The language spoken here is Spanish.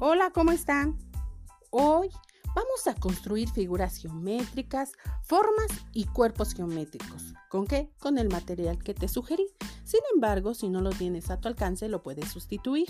Hola, ¿cómo están? Hoy vamos a construir figuras geométricas, formas y cuerpos geométricos. ¿Con qué? Con el material que te sugerí. Sin embargo, si no lo tienes a tu alcance, lo puedes sustituir.